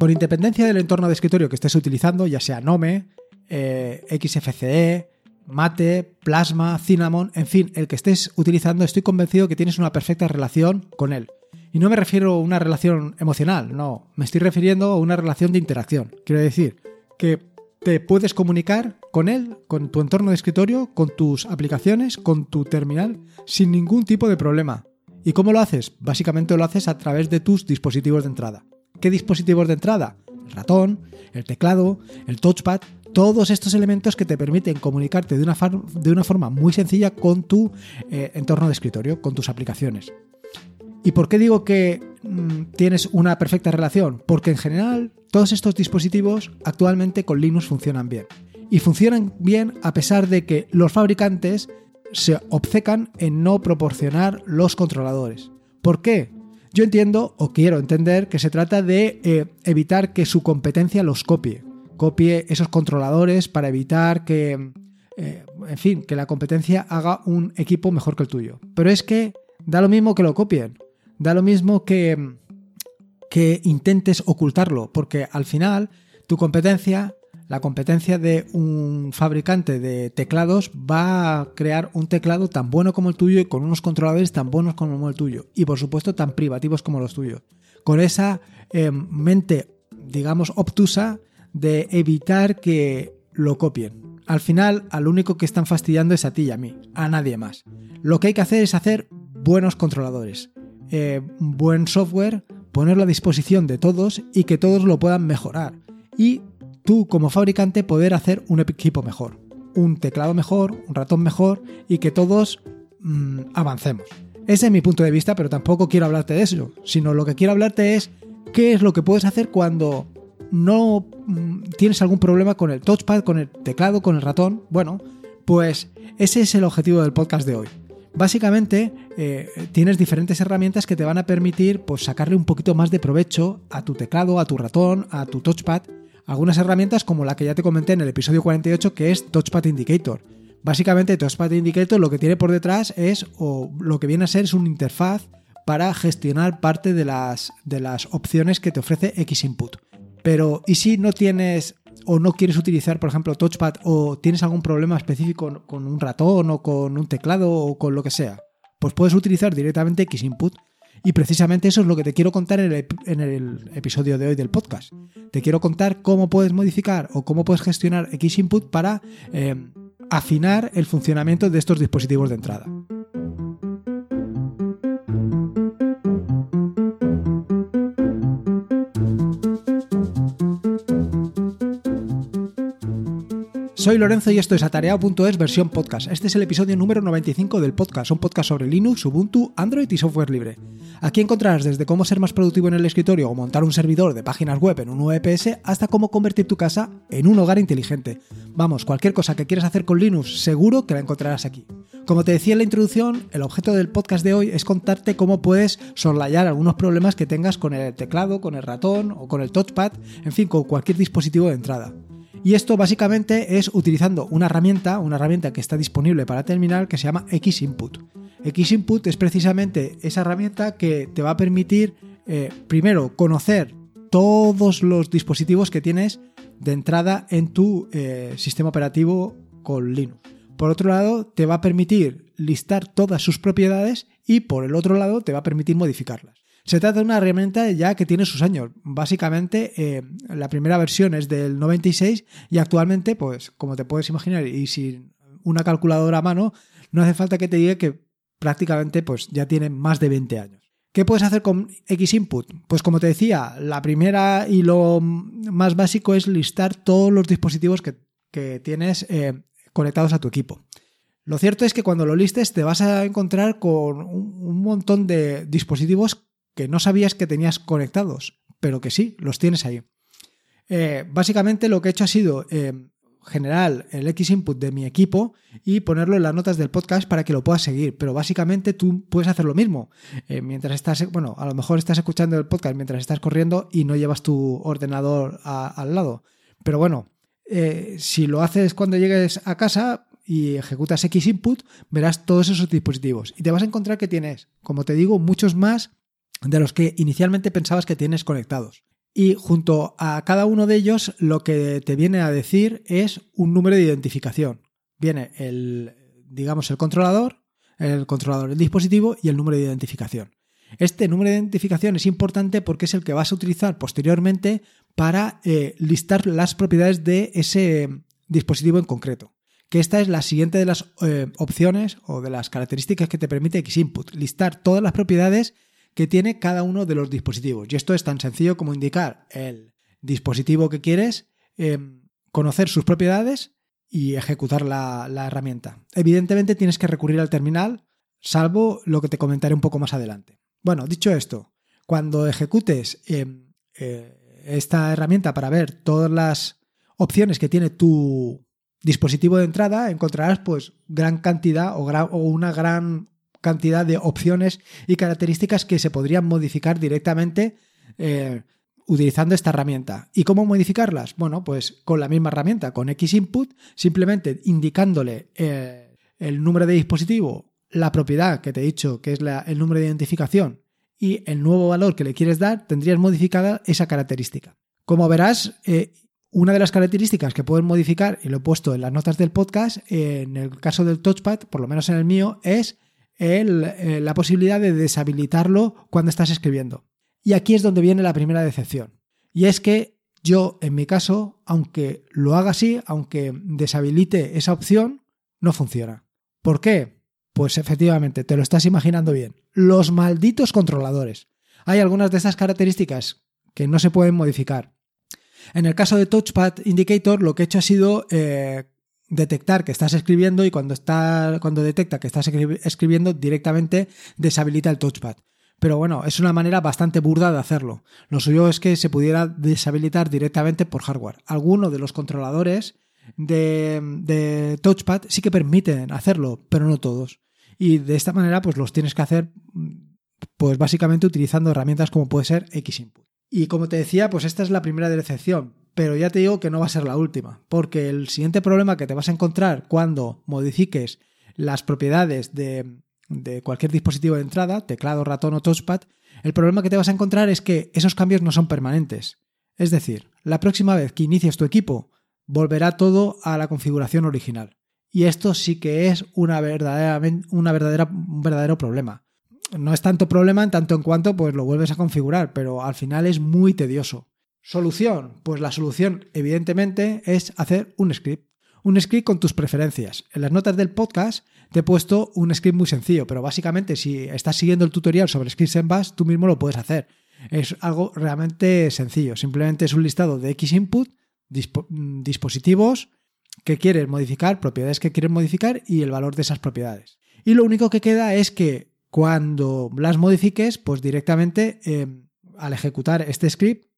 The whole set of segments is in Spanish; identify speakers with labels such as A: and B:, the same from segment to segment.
A: Por independencia del entorno de escritorio que estés utilizando, ya sea Nome, eh, XFCE, Mate, Plasma, Cinnamon, en fin, el que estés utilizando, estoy convencido que tienes una perfecta relación con él. Y no me refiero a una relación emocional, no, me estoy refiriendo a una relación de interacción. Quiero decir que te puedes comunicar con él, con tu entorno de escritorio, con tus aplicaciones, con tu terminal, sin ningún tipo de problema. ¿Y cómo lo haces? Básicamente lo haces a través de tus dispositivos de entrada. ¿Qué dispositivos de entrada? El ratón, el teclado, el touchpad, todos estos elementos que te permiten comunicarte de una, forma muy sencilla con tu eh, entorno de escritorio, con tus aplicaciones. ¿Y por qué digo que mm, tienes una perfecta relación? Porque en general todos estos dispositivos actualmente con Linux funcionan bien. Y funcionan bien a pesar de que los fabricantes se obcecan en no proporcionar los controladores. ¿Por qué? Yo entiendo o quiero entender que se trata de eh, evitar que su competencia los copie. Copie esos controladores para evitar que, eh, en fin, que la competencia haga un equipo mejor que el tuyo. Pero es que da lo mismo que lo copien. Da lo mismo que, que intentes ocultarlo, porque al final tu competencia, la competencia de un fabricante de teclados va a crear un teclado tan bueno como el tuyo y con unos controladores tan buenos como el tuyo y por supuesto tan privativos como los tuyos. Con esa eh, mente, digamos, obtusa de evitar que lo copien. Al final, al único que están fastidiando es a ti y a mí, a nadie más. Lo que hay que hacer es hacer buenos controladores. Eh, buen software, ponerlo a disposición de todos y que todos lo puedan mejorar. Y tú como fabricante poder hacer un equipo mejor, un teclado mejor, un ratón mejor y que todos mm, avancemos. Ese es mi punto de vista, pero tampoco quiero hablarte de eso, sino lo que quiero hablarte es qué es lo que puedes hacer cuando no mm, tienes algún problema con el touchpad, con el teclado, con el ratón. Bueno, pues ese es el objetivo del podcast de hoy. Básicamente eh, tienes diferentes herramientas que te van a permitir pues, sacarle un poquito más de provecho a tu teclado, a tu ratón, a tu touchpad. Algunas herramientas como la que ya te comenté en el episodio 48 que es Touchpad Indicator. Básicamente Touchpad Indicator lo que tiene por detrás es, o lo que viene a ser es una interfaz para gestionar parte de las, de las opciones que te ofrece Xinput. Pero, ¿y si no tienes o no quieres utilizar, por ejemplo, touchpad o tienes algún problema específico con un ratón o con un teclado o con lo que sea, pues puedes utilizar directamente Xinput. Y precisamente eso es lo que te quiero contar en el, episodio de hoy del podcast. Te quiero contar cómo puedes modificar o cómo puedes gestionar Xinput para eh, afinar el funcionamiento de estos dispositivos de entrada. Soy Lorenzo y esto es Atareado.es versión podcast. Este es el episodio número 95 del podcast, un podcast sobre Linux, Ubuntu, Android y software libre. Aquí encontrarás desde cómo ser más productivo en el escritorio o montar un servidor de páginas web en un VPS hasta cómo convertir tu casa en un hogar inteligente. Vamos, cualquier cosa que quieras hacer con Linux, seguro que la encontrarás aquí. Como te decía en la introducción, el objeto del podcast de hoy es contarte cómo puedes soslayar algunos problemas que tengas con el teclado, con el ratón o con el touchpad, en fin, con cualquier dispositivo de entrada. Y esto básicamente es utilizando una herramienta, una herramienta que está disponible para terminal que se llama Xinput. Xinput es precisamente esa herramienta que te va a permitir, eh, primero, conocer todos los dispositivos que tienes de entrada en tu eh, sistema operativo con Linux. Por otro lado, te va a permitir listar todas sus propiedades y por el otro lado te va a permitir modificarlas. Se trata de una herramienta ya que tiene sus años. Básicamente, eh, la primera versión es del 96 y actualmente, pues, como te puedes imaginar, y sin una calculadora a mano, no hace falta que te diga que prácticamente pues, ya tiene más de 20 años. ¿Qué puedes hacer con Xinput? Pues como te decía, la primera y lo más básico es listar todos los dispositivos que, tienes eh, conectados a tu equipo. Lo cierto es que cuando lo listes te vas a encontrar con un montón de dispositivos que no sabías que tenías conectados, pero que sí, los tienes ahí. Eh, básicamente lo que he hecho ha sido eh, generar el X input de mi equipo y ponerlo en las notas del podcast para que lo puedas seguir. Pero básicamente tú puedes hacer lo mismo. Eh, mientras estás, bueno, a lo mejor estás escuchando el podcast mientras estás corriendo y no llevas tu ordenador al lado. Pero bueno, si lo haces cuando llegues a casa y ejecutas X input, verás todos esos dispositivos. Y te vas a encontrar que tienes, como te digo, muchos más de los que inicialmente pensabas que tienes conectados. Y junto a cada uno de ellos lo que te viene a decir es un número de identificación. Viene el, digamos, el controlador, el controlador del dispositivo y el número de identificación. Este número de identificación es importante porque es el que vas a utilizar posteriormente para eh, listar las propiedades de ese dispositivo en concreto. Que esta es la siguiente de las eh, opciones o de las características que te permite Xinput, listar todas las propiedades que tiene cada uno de los dispositivos. Y esto es tan sencillo como indicar el dispositivo que quieres, em, conocer sus propiedades y ejecutar la, herramienta. Evidentemente tienes que recurrir al terminal, salvo lo que te comentaré un poco más adelante. Bueno, dicho esto, cuando ejecutes em, eh, esta herramienta para ver todas las opciones que tiene tu dispositivo de entrada, encontrarás pues gran cantidad o, o una gran cantidad de opciones y características que se podrían modificar directamente eh, utilizando esta herramienta. ¿Y cómo modificarlas? Bueno, pues con la misma herramienta, con Xinput, simplemente indicándole eh, el número de dispositivo, la propiedad que te he dicho que es el número de identificación y el nuevo valor que le quieres dar, tendrías modificada esa característica. Como verás, eh, una de las características que puedes modificar, y lo he puesto en las notas del podcast, en el caso del touchpad, por lo menos en el mío, es eh, la posibilidad de deshabilitarlo cuando estás escribiendo. Y aquí es donde viene la primera decepción. Y es que yo, en mi caso, aunque lo haga así, aunque deshabilite esa opción, no funciona. ¿Por qué? Pues efectivamente, te lo estás imaginando bien. Los malditos controladores. Hay algunas de estas características que no se pueden modificar. En el caso de Touchpad Indicator, lo que he hecho ha sido eh, detectar que estás escribiendo y cuando, está, cuando detecta que estás escribiendo directamente deshabilita el touchpad. Pero bueno, es una manera bastante burda de hacerlo. Lo suyo es que se pudiera deshabilitar directamente por hardware. Algunos de los controladores de, de touchpad sí que permiten hacerlo, pero no todos. Y de esta manera pues los tienes que hacer pues básicamente utilizando herramientas como puede ser Xinput. Y como te decía, pues esta es la primera decepción pero ya te digo que no va a ser la última, porque el siguiente problema que te vas a encontrar cuando modifiques las propiedades de, cualquier dispositivo de entrada, teclado, ratón o touchpad, el problema que te vas a encontrar es que esos cambios no son permanentes. Es decir, la próxima vez que inicies tu equipo, volverá todo a la configuración original. Y esto sí que es una una verdadera, un verdadero problema. No es tanto problema en tanto en cuanto pues lo vuelves a configurar, pero al final es muy tedioso. Solución. Pues la solución, evidentemente, es hacer un script. Un script con tus preferencias. En las notas del podcast te he puesto un script muy sencillo, pero básicamente si estás siguiendo el tutorial sobre scripts en Bash, tú mismo lo puedes hacer. Es algo realmente sencillo. Simplemente es un listado de X input, dispositivos que quieres modificar, propiedades que quieres modificar y el valor de esas propiedades. Y lo único que queda es que cuando las modifiques, pues directamente eh, al ejecutar este script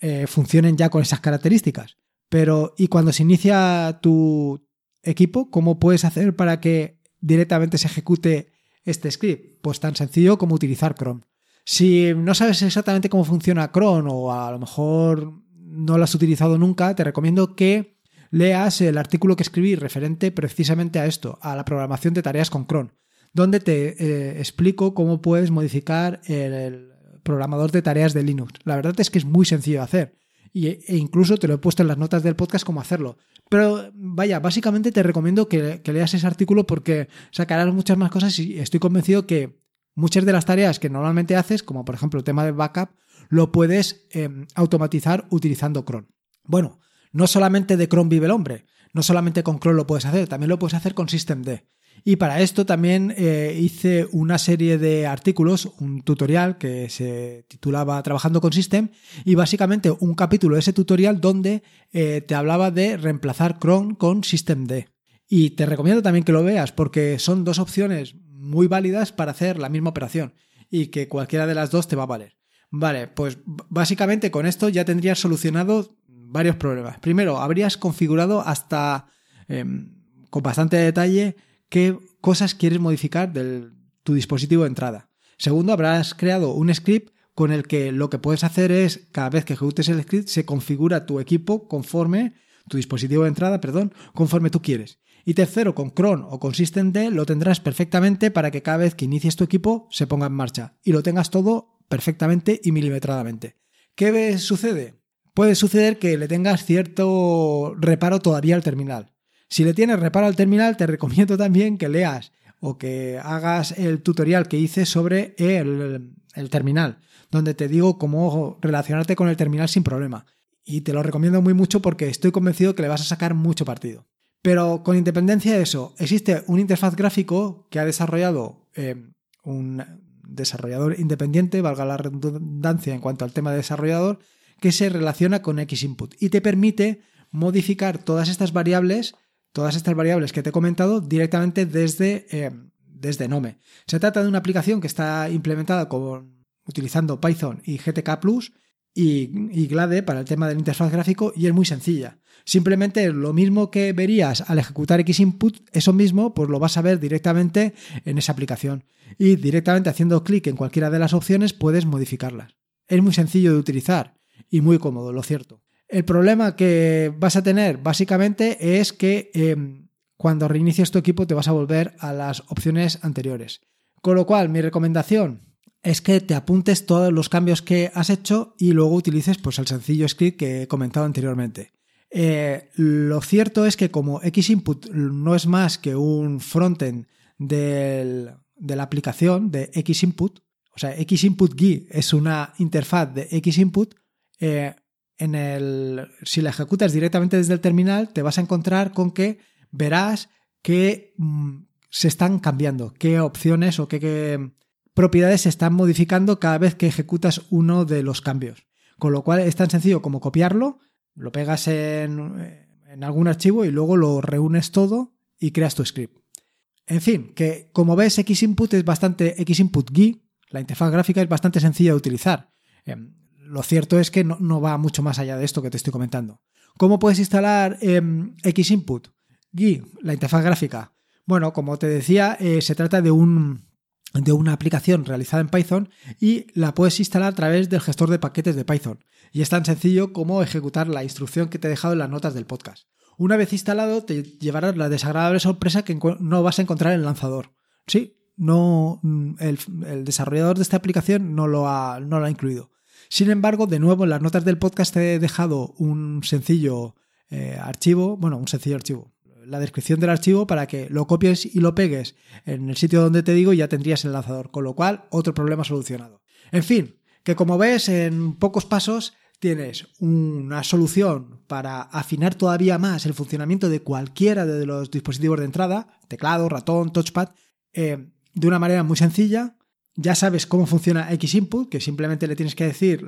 A: eh, funcionen ya con esas características. Pero, ¿y cuando se inicia tu equipo, cómo puedes hacer para que directamente se ejecute este script? Pues tan sencillo como utilizar Chrome. Si no sabes exactamente cómo funciona Chrome o a lo mejor no lo has utilizado nunca, te recomiendo que leas el artículo que escribí referente precisamente a esto, a la programación de tareas con Chrome, donde te eh, explico cómo puedes modificar el, programador de tareas de Linux. La verdad es que es muy sencillo de hacer. e incluso te lo he puesto en las notas del podcast cómo hacerlo. Pero vaya, básicamente te recomiendo que, leas ese artículo porque sacarás muchas más cosas y estoy convencido que muchas de las tareas que normalmente haces, como por ejemplo el tema de backup, lo puedes em, automatizar utilizando cron. Bueno, no solamente de cron vive el hombre, no solamente con cron lo puedes hacer, también lo puedes hacer con systemd. Y para esto también eh, hice una serie de artículos, un tutorial que se titulaba Trabajando con System y básicamente un capítulo de ese tutorial donde eh, te hablaba de reemplazar cron con systemd. Y te recomiendo también que lo veas porque son dos opciones muy válidas para hacer la misma operación y que cualquiera de las dos te va a valer. Vale, pues básicamente con esto ya tendrías solucionado varios problemas. Primero, habrías configurado hasta em, con bastante detalle qué cosas quieres modificar de tu dispositivo de entrada. Segundo, habrás creado un script con el que lo que puedes hacer es, cada vez que ejecutes el script, se configura tu equipo conforme, tu dispositivo de entrada, perdón, conforme tú quieres. Y tercero, con cron o con systemd lo tendrás perfectamente para que cada vez que inicies tu equipo se ponga en marcha y lo tengas todo perfectamente y milimetradamente. ¿Qué sucede? Puede suceder que le tengas cierto reparo todavía al terminal. Si le tienes reparo al terminal, te recomiendo también que leas o que hagas el tutorial que hice sobre el, terminal, donde te digo cómo relacionarte con el terminal sin problema. Y te lo recomiendo muy mucho porque estoy convencido que le vas a sacar mucho partido. Pero con independencia de eso, existe un interfaz gráfico que ha desarrollado eh, un desarrollador independiente, valga la redundancia en cuanto al tema de desarrollador, que se relaciona con Xinput y te permite modificar todas estas variables, todas estas variables que te he comentado directamente desde, eh, desde Nome. Se trata de una aplicación que está implementada con, utilizando Python y GTK Plus y, Glade para el tema del interfaz gráfico y es muy sencilla. Simplemente lo mismo que verías al ejecutar Xinput, eso mismo pues lo vas a ver directamente en esa aplicación y directamente haciendo clic en cualquiera de las opciones puedes modificarlas. Es muy sencillo de utilizar y muy cómodo, lo cierto. El problema que vas a tener básicamente es que em, cuando reinicies tu equipo te vas a volver a las opciones anteriores. Con lo cual, mi recomendación, es que te apuntes todos los cambios que has hecho y luego utilices pues, el sencillo script que he comentado anteriormente. Eh, lo cierto es que como Xinput no es más que un frontend de la aplicación de Xinput, o sea, Xinput GUI es una interfaz de Xinput, eh, en el, si la ejecutas directamente desde el terminal, te vas a encontrar con que verás que mm, se están cambiando, qué opciones o qué propiedades se están modificando cada vez que ejecutas uno de los cambios. Con lo cual es tan sencillo como copiarlo, lo pegas en, algún archivo y luego lo reúnes todo y creas tu script. En fin, que como ves, Xinput es bastante Xinput GUI, la interfaz gráfica es bastante sencilla de utilizar. Lo cierto es que no, va mucho más allá de esto que te estoy comentando. ¿Cómo puedes instalar em, Xinput GUI, la interfaz gráfica? Bueno, como te decía, eh, se trata de un, de una aplicación realizada en Python y la puedes instalar a través del gestor de paquetes de Python. Y es tan sencillo como ejecutar la instrucción que te he dejado en las notas del podcast. Una vez instalado, te llevará la desagradable sorpresa que no vas a encontrar en el lanzador. Sí, no, mm, el, desarrollador de esta aplicación no lo, ha, no lo ha incluido. Sin embargo, de nuevo, en las notas del podcast he dejado un sencillo eh, archivo, bueno, un sencillo archivo, la descripción del archivo para que lo copies y lo pegues en el sitio donde te digo y ya tendrías el lanzador, con lo cual otro problema solucionado. En fin, que como ves en pocos pasos tienes una solución para afinar todavía más el funcionamiento de cualquiera de los dispositivos de entrada, teclado, ratón, touchpad, eh, de una manera muy sencilla. Ya sabes cómo funciona Xinput, que simplemente le tienes que decir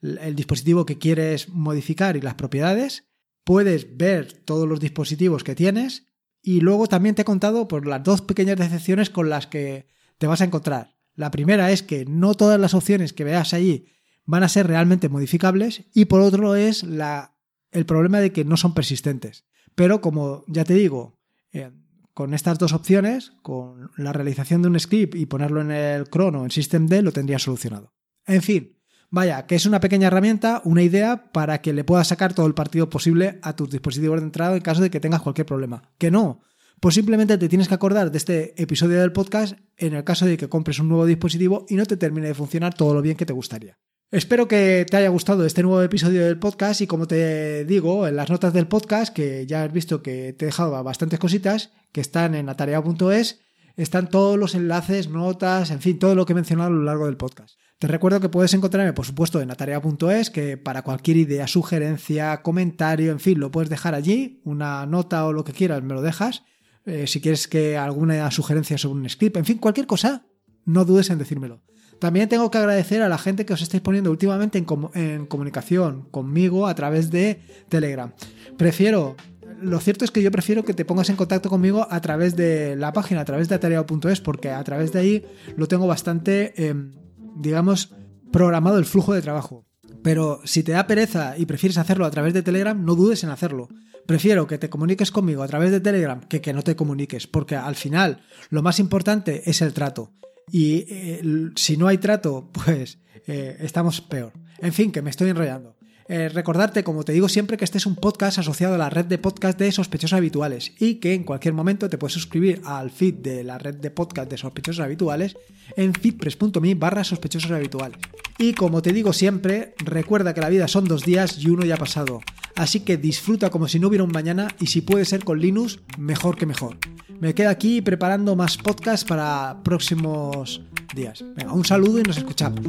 A: el dispositivo que quieres modificar y las propiedades puedes ver todos los dispositivos que tienes y luego también te he contado por las dos pequeñas decepciones con las que te vas a encontrar. La primera es que no todas las opciones que veas allí van a ser realmente modificables y por otro es la, el problema de que no son persistentes. Pero como ya te digo, eh, con estas dos opciones, con la realización de un script y ponerlo en el crono en systemd, lo tendría solucionado. En fin, Vaya, que es una pequeña herramienta, una idea para que le puedas sacar todo el partido posible a tus dispositivos de entrada en caso de que tengas cualquier problema. Que no, pues simplemente te tienes que acordar de este episodio del podcast en el caso de que compres un nuevo dispositivo y no te termine de funcionar todo lo bien que te gustaría. Espero que te haya gustado este nuevo episodio del podcast y como te digo, en las notas del podcast, que ya has visto que te he dejado bastantes cositas que están en atarea.es, están todos los enlaces, notas, en fin, todo lo que he mencionado a lo largo del podcast. Te recuerdo que puedes encontrarme, por supuesto, en atarea.es, que para cualquier idea, sugerencia, comentario, en fin, lo puedes dejar allí, una nota o lo que quieras, me lo dejas. Eh, si quieres que alguna sugerencia sobre un script, en fin, cualquier cosa, no dudes en decírmelo. También tengo que agradecer a la gente que os estáis poniendo últimamente en, comunicación conmigo a través de Telegram. Prefiero lo cierto es que yo prefiero que te pongas en contacto conmigo a través de la página, a través de atarea.es, porque a través de ahí lo tengo bastante em, digamos, programado el flujo de trabajo. Pero si te da pereza y prefieres hacerlo a través de Telegram, no dudes en hacerlo. Prefiero que te comuniques conmigo a través de Telegram que que no te comuniques, porque al final lo más importante es el trato. Y eh, si no hay trato, pues eh, estamos peor. En fin, que me estoy enrollando. Eh, recordarte, como te digo siempre, que este es un podcast asociado a la red de podcast de sospechosos habituales y que en cualquier momento te puedes suscribir al feed de la red de podcast de sospechosos habituales en feedpress.me barra sospechosos habituales. Y como te digo siempre, recuerda que la vida son dos días y uno ya ha pasado. Así que disfruta como si no hubiera un mañana y si puede ser con Linux, mejor que mejor. Me quedo aquí preparando más podcasts para próximos días. Venga, un saludo y nos escuchamos.